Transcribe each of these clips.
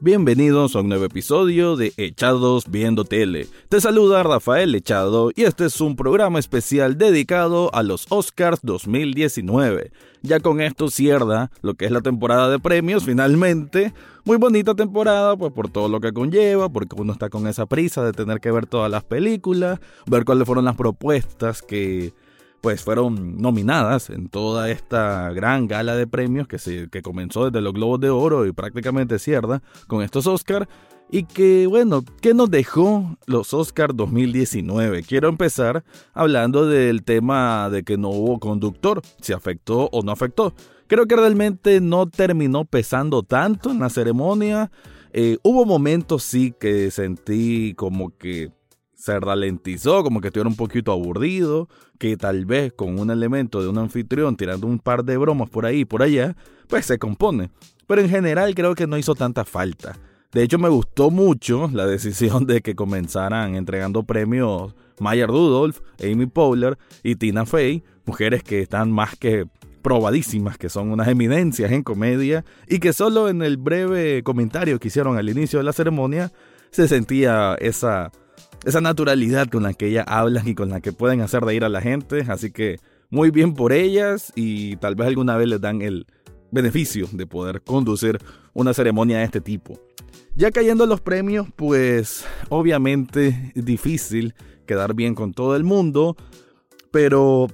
Bienvenidos a un nuevo episodio de Echados Viendo Tele. Te saluda Rafael Echado y este es un programa especial dedicado a los Oscars 2019. Ya con esto cierra lo que es la temporada de premios finalmente. Muy bonita temporada, pues por todo lo que conlleva, porque uno está con esa prisa de tener que ver todas las películas, ver cuáles fueron las propuestas que pues fueron nominadas en toda esta gran gala de premios que, se, que comenzó desde los Globos de Oro y prácticamente cierra con estos Oscars. Y que, bueno, ¿qué nos dejó los Oscars 2019? Quiero empezar hablando del tema de que no hubo conductor, si afectó o no afectó. Creo que realmente no terminó pesando tanto en la ceremonia. Eh, hubo momentos sí que sentí como que se ralentizó, como que estuviera un poquito aburrido, que tal vez con un elemento de un anfitrión tirando un par de bromas por ahí y por allá, pues se compone. Pero en general creo que no hizo tanta falta. De hecho me gustó mucho la decisión de que comenzaran entregando premios Maya Rudolph, Amy Poehler y Tina Fey, mujeres que están más que probadísimas, que son unas eminencias en comedia y que solo en el breve comentario que hicieron al inicio de la ceremonia se sentía esa esa naturalidad con la que ellas hablan y con la que pueden hacer reír a la gente. Así que muy bien por ellas y tal vez alguna vez les dan el beneficio de poder conducir una ceremonia de este tipo. Ya cayendo los premios, pues obviamente difícil quedar bien con todo el mundo, pero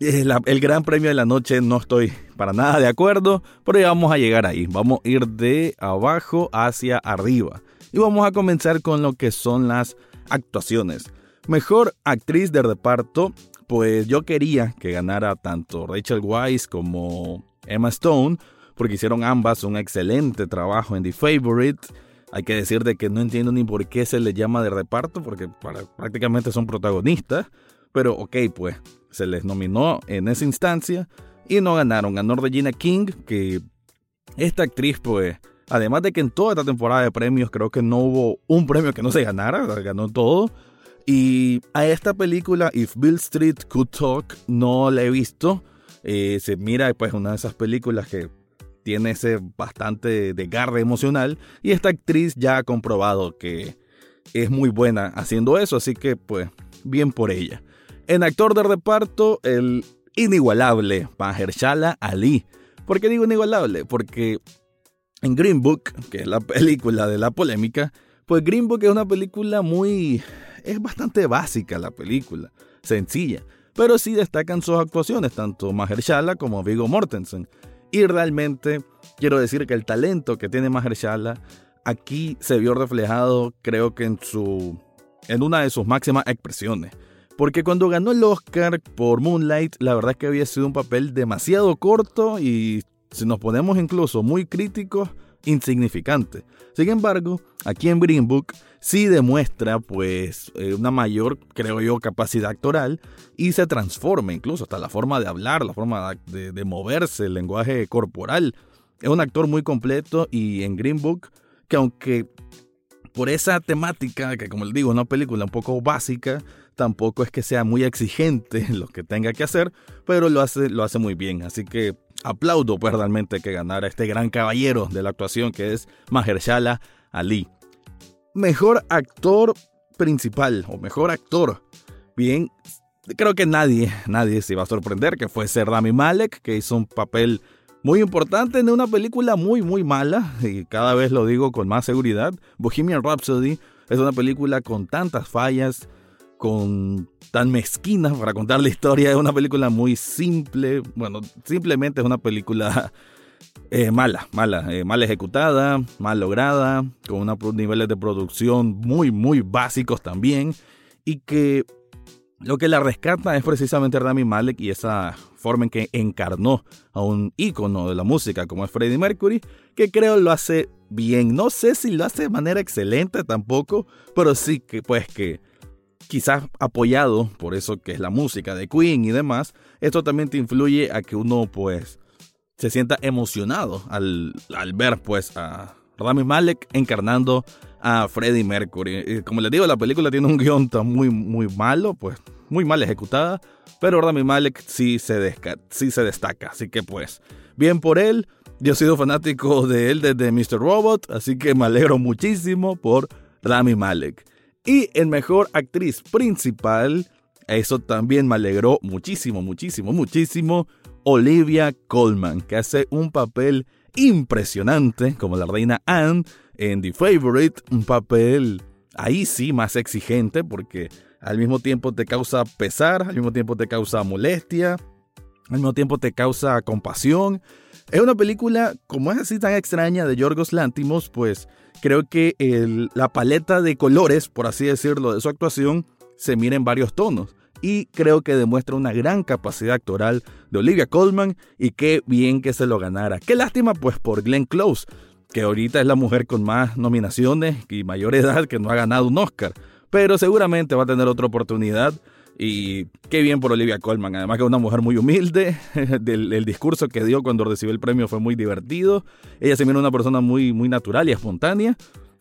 eh, el gran premio de la noche no estoy para nada de acuerdo, pero ya vamos a llegar ahí. Vamos a ir de abajo hacia arriba. Y vamos a comenzar con lo que son las actuaciones. Mejor actriz de reparto, pues yo quería que ganara tanto Rachel Weisz como Emma Stone, porque hicieron ambas un excelente trabajo en The Favorite. Hay que decir de que no entiendo ni por qué se les llama de reparto, porque prácticamente son protagonistas. Pero ok, pues se les nominó en esa instancia y no ganaron. Ganó Regina King, que esta actriz pues Además de que en toda esta temporada de premios creo que no hubo un premio que no se ganara, ganó todo. Y a esta película, If Bill Street Could Talk, no la he visto. Eh, se mira pues una de esas películas que tiene ese bastante desgarre emocional. Y esta actriz ya ha comprobado que es muy buena haciendo eso, así que pues bien por ella. En actor de reparto, el inigualable Mahershala Ali. ¿Por qué digo inigualable? Porque en Green Book, que es la película de la polémica, pues Green Book es una película muy... es bastante básica la película, sencilla, pero sí destacan sus actuaciones, tanto Mahershala como Viggo Mortensen. Y realmente quiero decir que el talento que tiene Mahershala aquí se vio reflejado, creo que en su en una de sus máximas expresiones. Porque cuando ganó el Oscar por Moonlight, la verdad es que había sido un papel demasiado corto y si nos ponemos incluso muy críticos, insignificante. Sin embargo, aquí en Green Book sí demuestra pues eh, una mayor, creo yo, capacidad actoral y se transforma incluso hasta la forma de hablar, la forma de, moverse, el lenguaje corporal. Es un actor muy completo y en Green Book, que aunque por esa temática, que como les digo, una película un poco básica, tampoco es que sea muy exigente en lo que tenga que hacer, pero lo hace, lo hace muy bien. Así que aplaudo pues realmente que ganara este gran caballero de la actuación que es Mahershala Ali. Mejor actor principal o mejor actor. Bien, creo que nadie, nadie se iba a sorprender que fue ser Rami Malek, que hizo un papel muy importante en una película muy, muy mala, y cada vez lo digo con más seguridad. Bohemian Rhapsody es una película con tantas fallas, con tan mezquina para contar la historia. Es una película muy simple. Bueno, simplemente es una película eh, mala, mala, eh, mal ejecutada, mal lograda, con unos niveles de producción muy, muy básicos también. Y que lo que la rescata es precisamente Rami Malek y esa forma en que encarnó a un ícono de la música como es Freddie Mercury, que creo lo hace bien. No sé si lo hace de manera excelente tampoco, pero sí que pues que quizás apoyado por eso que es la música de Queen y demás, esto también te influye a que uno pues se sienta emocionado al, al ver pues a Rami Malek encarnando a Freddie Mercury. como les digo, la película tiene un guion muy, muy malo, pues muy mal ejecutada, pero Rami Malek sí se, sí se destaca. Así que pues, bien por él. Yo he sido fanático de él desde Mr. Robot, así que me alegro muchísimo por Rami Malek. Y en mejor actriz principal, eso también me alegró muchísimo, muchísimo, muchísimo. Olivia Colman, que hace un papel impresionante como la reina Anne en The Favorite, un papel ahí sí más exigente porque al mismo tiempo te causa pesar, al mismo tiempo te causa molestia, al mismo tiempo te causa compasión. Es una película, como es así tan extraña de Yorgos Lántimos, pues creo que la paleta de colores, por así decirlo, de su actuación se mira en varios tonos. Y creo que demuestra una gran capacidad actoral de Olivia Colman y qué bien que se lo ganara. Qué lástima pues por Glenn Close, que ahorita es la mujer con más nominaciones y mayor edad que no ha ganado un Oscar. Pero seguramente va a tener otra oportunidad. Y qué bien por Olivia Colman. Además que es una mujer muy humilde. el discurso que dio cuando recibió el premio fue muy divertido. Ella se mira una persona muy, muy natural y espontánea.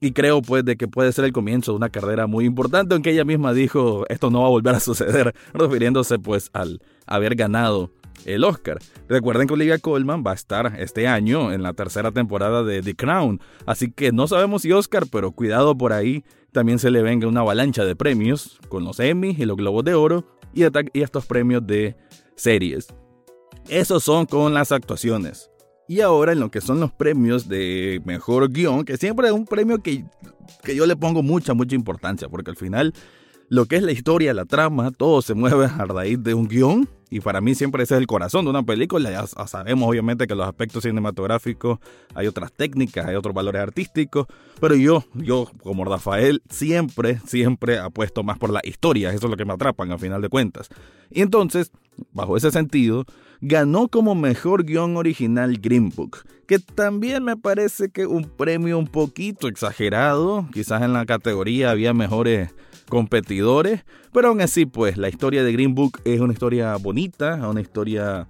Y creo pues de que puede ser el comienzo de una carrera muy importante, aunque ella misma dijo esto no va a volver a suceder, refiriéndose pues al haber ganado el Oscar. Recuerden que Olivia Colman va a estar este año en la tercera temporada de The Crown, así que no sabemos si Oscar, pero cuidado por ahí, también se le venga una avalancha de premios con los Emmy y los Globos de Oro y, y estos premios de series. Esos son con las actuaciones. Y ahora en lo que son los premios de mejor guion, que siempre es un premio que, que yo le pongo mucha, mucha importancia, porque al final lo que es la historia, la trama, todo se mueve a raíz de un guion. Y para mí siempre ese es el corazón de una película. Ya sabemos obviamente que los aspectos cinematográficos hay otras técnicas, hay otros valores artísticos. Pero yo, yo como Rafael, siempre, siempre apuesto más por la historia. Eso es lo que me atrapan a final de cuentas. Y entonces, bajo ese sentido, ganó como mejor guion original Green Book, que también me parece que un premio un poquito exagerado. Quizás en la categoría había mejores competidores, pero aún así pues la historia de Green Book es una historia bonita, una historia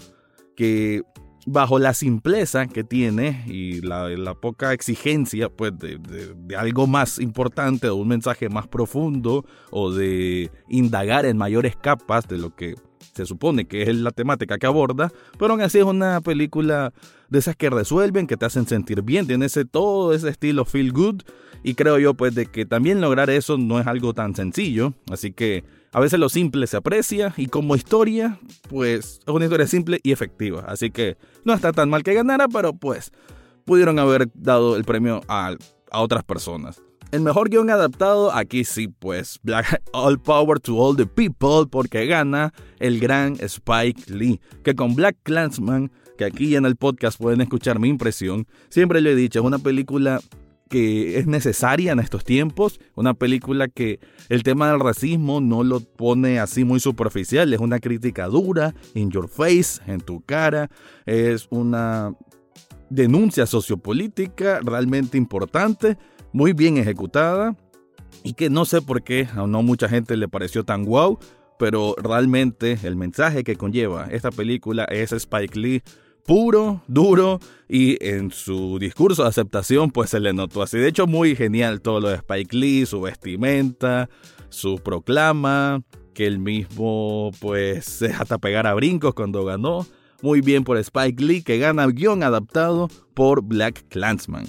que bajo la simpleza que tiene y la, poca exigencia pues de, de, algo más importante o un mensaje más profundo o de indagar en mayores capas de lo que se supone que es la temática que aborda, pero aún así es una película de esas que resuelven, que te hacen sentir bien, tiene ese, todo ese estilo feel good y creo yo pues de que también lograr eso no es algo tan sencillo, así que a veces lo simple se aprecia y como historia pues es una historia simple y efectiva, así que no está tan mal que ganara, pero pues pudieron haber dado el premio a, a otras personas. El mejor guion adaptado, aquí sí, pues, Black All Power to All the People, porque gana el gran Spike Lee, que con Black Clansman, que aquí en el podcast pueden escuchar mi impresión, siempre le he dicho, es una película que es necesaria en estos tiempos, una película que el tema del racismo no lo pone así muy superficial, es una crítica dura, in your face, en tu cara, es una denuncia sociopolítica realmente importante muy bien ejecutada y que no sé por qué a no mucha gente le pareció tan wow, pero realmente el mensaje que conlleva esta película es Spike Lee puro, duro y en su discurso de aceptación pues se le notó así. De hecho muy genial todo lo de Spike Lee, su vestimenta, su proclama, que él mismo pues hasta pegar a brincos cuando ganó. Muy bien por Spike Lee que gana guion adaptado por Black Clansman.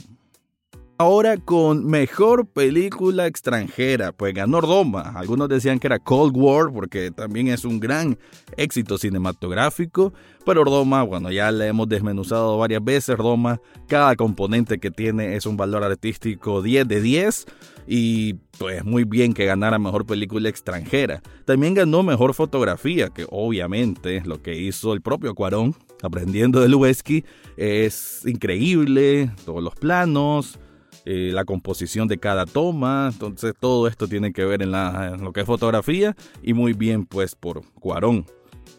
Ahora con mejor película extranjera, pues ganó Roma. Algunos decían que era Cold War porque también es un gran éxito cinematográfico, pero Roma, bueno, ya le hemos desmenuzado varias veces, Roma, cada componente que tiene es un valor artístico 10 de 10 y pues muy bien que ganara mejor película extranjera. También ganó mejor fotografía, que obviamente lo que hizo el propio Cuarón, aprendiendo de Lubeski, es increíble, todos los planos, eh, la composición de cada toma. Entonces todo esto tiene que ver en, lo que es fotografía y muy bien pues por Cuarón.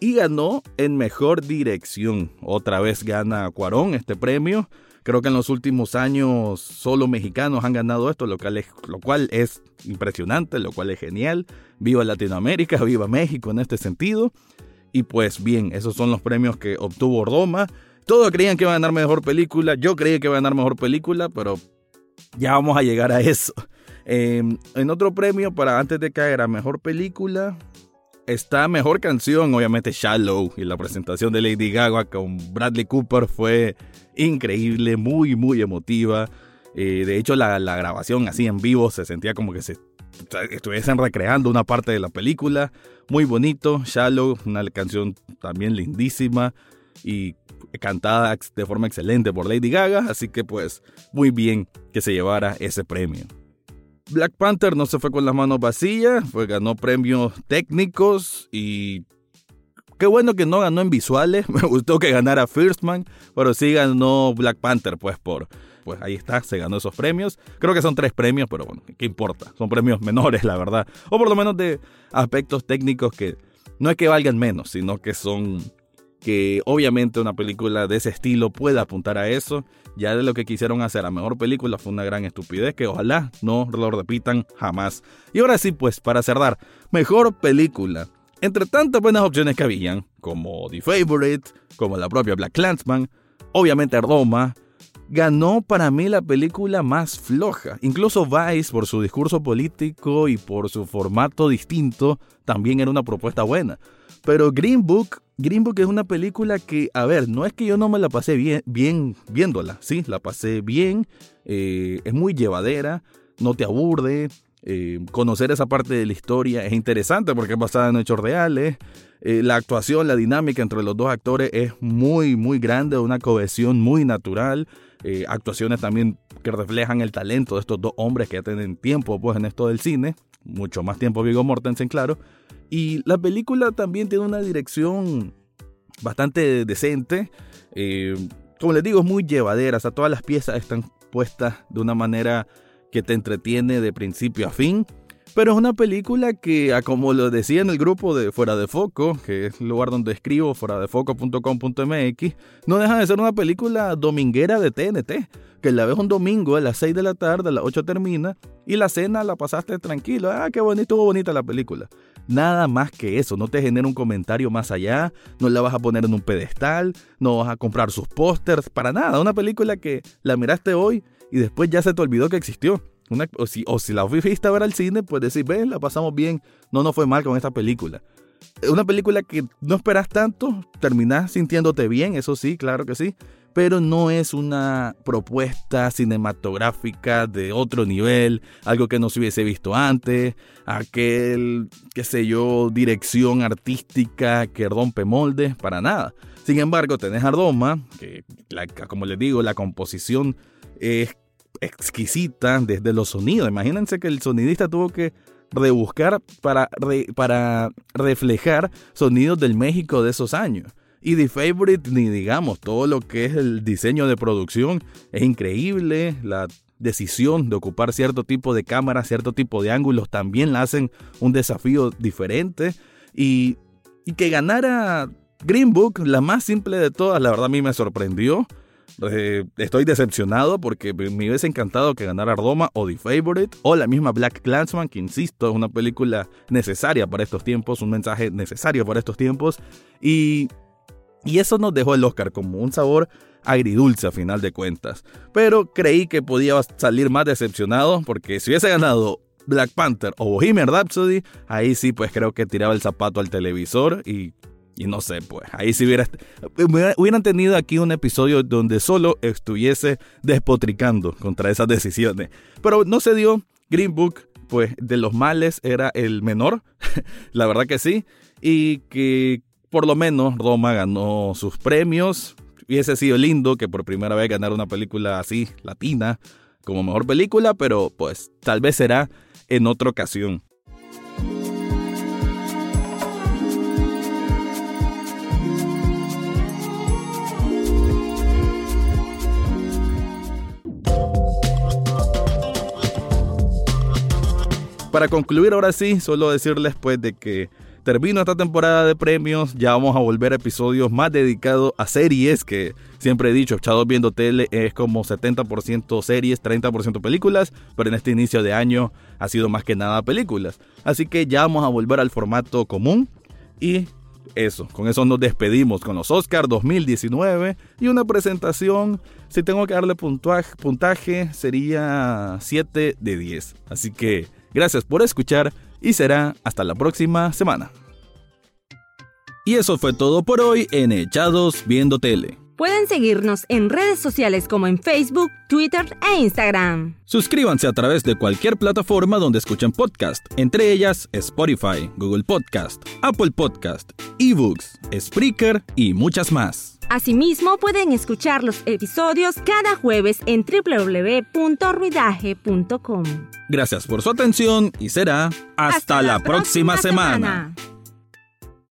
Y ganó en mejor dirección. Otra vez gana Cuarón este premio. Creo que en los últimos años solo mexicanos han ganado esto, lo cual, es, lo cual es impresionante, lo cual es genial. Viva Latinoamérica, viva México en este sentido. Y pues bien, esos son los premios que obtuvo Roma. Todos creían que iba a ganar mejor película, yo creía que iba a ganar mejor película, pero Ya vamos a llegar a eso. Em, en otro premio, para antes de caer a mejor película, está mejor canción, obviamente Shallow. Y la presentación de Lady Gaga con Bradley Cooper fue increíble, muy, muy emotiva. Eh, de hecho, la, la, grabación así en vivo se sentía como que se estuviesen recreando una parte de la película. Muy bonito, Shallow, una canción también lindísima y cantada de forma excelente por Lady Gaga, así que pues muy bien que se llevara ese premio. Black Panther no se fue con las manos vacías, fue, ganó premios técnicos y qué bueno que no ganó en visuales, me gustó que ganara First Man, pero sí ganó Black Panther pues por, pues ahí está, se ganó esos premios. Creo que son tres premios, pero bueno, ¿qué importa? Son premios menores, la verdad. O por lo menos de aspectos técnicos que no es que valgan menos, sino que son que obviamente una película de ese estilo puede apuntar a eso. Ya de lo que quisieron hacer a mejor película fue una gran estupidez que ojalá no lo repitan jamás. Y ahora sí, pues para cerrar, mejor película. Entre tantas buenas opciones que habían, como The Favorite, como la propia Black Clansman, obviamente Roma, ganó para mí la película más floja. Incluso Vice, por su discurso político y por su formato distinto, también era una propuesta buena. Pero Green Book Green Book es una película que, a ver, no es que yo no me la pasé bien, viéndola, sí, la pasé bien, eh, es muy llevadera, no te aburre, eh, conocer esa parte de la historia es interesante porque es basada en hechos reales, eh, la actuación, la dinámica entre los dos actores es muy, muy grande, una cohesión muy natural, actuaciones también que reflejan el talento de estos dos hombres que ya tienen tiempo pues en esto del cine, mucho más tiempo Vigo Mortensen, claro, y la película también tiene una dirección bastante decente. Eh, como les digo, es muy llevadera. O sea, todas las piezas están puestas de una manera que te entretiene de principio a fin. Pero es una película que, como lo decía en el grupo de Fuera de Foco, que es el lugar donde escribo, fuera de foco.com.mx, no deja de ser una película dominguera de TNT, que la ves un domingo a las 6 de la tarde, a las 8 termina, y la cena la pasaste tranquilo. Ah, qué bonito, estuvo bonita la película. Nada más que eso, no te genera un comentario más allá, no la vas a poner en un pedestal, no vas a comprar sus pósters, para nada. Una película que la miraste hoy y después ya se te olvidó que existió o, si, o si la fuiste a ver al cine, pues decir, ven, la pasamos bien, no nos fue mal con esta película. Una película que no esperas tanto, terminas sintiéndote bien, eso sí, claro que sí, pero no es una propuesta cinematográfica de otro nivel, algo que no se hubiese visto antes, aquel, qué sé yo, dirección artística que rompe moldes, para nada. Sin embargo, tenés Ardoma, que como les digo, la composición es exquisita desde los sonidos. Imagínense que el sonidista tuvo que rebuscar para, para reflejar sonidos del México de esos años. Y The Favorite, ni digamos, todo lo que es el diseño de producción es increíble. La decisión de ocupar cierto tipo de cámara, cierto tipo de ángulos también la hacen un desafío diferente. Y, y que ganara Green Book, la más simple de todas, la verdad a mí me sorprendió. Eh, estoy decepcionado porque me hubiese encantado que ganara Roma o The Favorite o la misma Black Clansman, que insisto, es una película necesaria para estos tiempos, un mensaje necesario para estos tiempos. Y, y eso nos dejó el Oscar como un sabor agridulce a final de cuentas. Pero creí que podía salir más decepcionado porque si hubiese ganado Black Panther o Bohemian Rhapsody, ahí sí pues creo que tiraba el zapato al televisor y y no sé, pues ahí si hubiera, hubieran tenido aquí un episodio donde solo estuviese despotricando contra esas decisiones. Pero no se dio. Green Book, pues de los males era el menor, la verdad que sí. Y que por lo menos Roma ganó sus premios. Hubiese sido lindo que por primera vez ganara una película así, latina, como mejor película, pero pues tal vez será en otra ocasión. Para concluir ahora sí, solo decirles pues de que termino esta temporada de premios, ya vamos a volver a episodios más dedicados a series, que siempre he dicho, Echados Viendo Tele es como 70% series, 30% películas, pero en este inicio de año ha sido más que nada películas. Así que ya vamos a volver al formato común y eso, con eso nos despedimos con los Oscars 2019 y una presentación, si tengo que darle puntaje, puntaje sería 7 de 10. Así que gracias por escuchar y será hasta la próxima semana. Y eso fue todo por hoy en Echados Viendo Tele. Pueden seguirnos en redes sociales como en Facebook, Twitter e Instagram. Suscríbanse a través de cualquier plataforma donde escuchen podcast, entre ellas Spotify, Google Podcast, Apple Podcast, eBooks, Spreaker y muchas más. Asimismo, pueden escuchar los episodios cada jueves en www.ruidaje.com. Gracias por su atención y será hasta, la, próxima, semana.